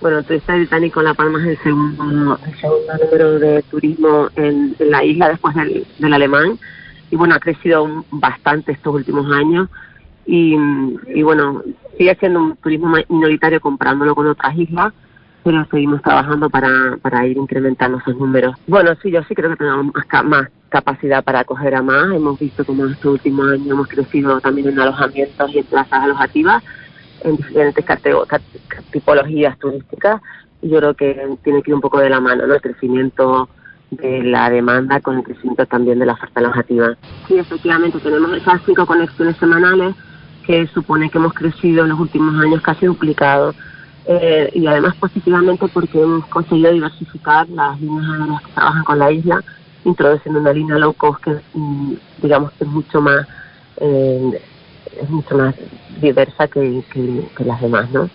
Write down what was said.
Bueno, Turista Británico La Palma es el segundo, el segundo número de turismo en, la isla después del, del, alemán. Y bueno, ha crecido bastante estos últimos años. Y, y bueno, sigue siendo un turismo minoritario comparándolo con otras islas, pero seguimos trabajando para, para ir incrementando esos números. Bueno, sí, yo sí creo que tenemos más, más capacidad para acoger a más. Hemos visto como en estos últimos años hemos crecido también en alojamientos y en plazas alojativas en diferentes tipologías turísticas yo creo que tiene que ir un poco de la mano, ¿no? El crecimiento de la demanda con el crecimiento también de la oferta alojativa. Sí, efectivamente, tenemos esas cinco conexiones semanales que supone que hemos crecido en los últimos años casi duplicado eh, y además positivamente porque hemos conseguido diversificar las líneas aéreas que trabajan con la isla, introduciendo una línea low cost que mm, digamos que es mucho más eh, es mucho más diversa que, que, que las demás, ¿no?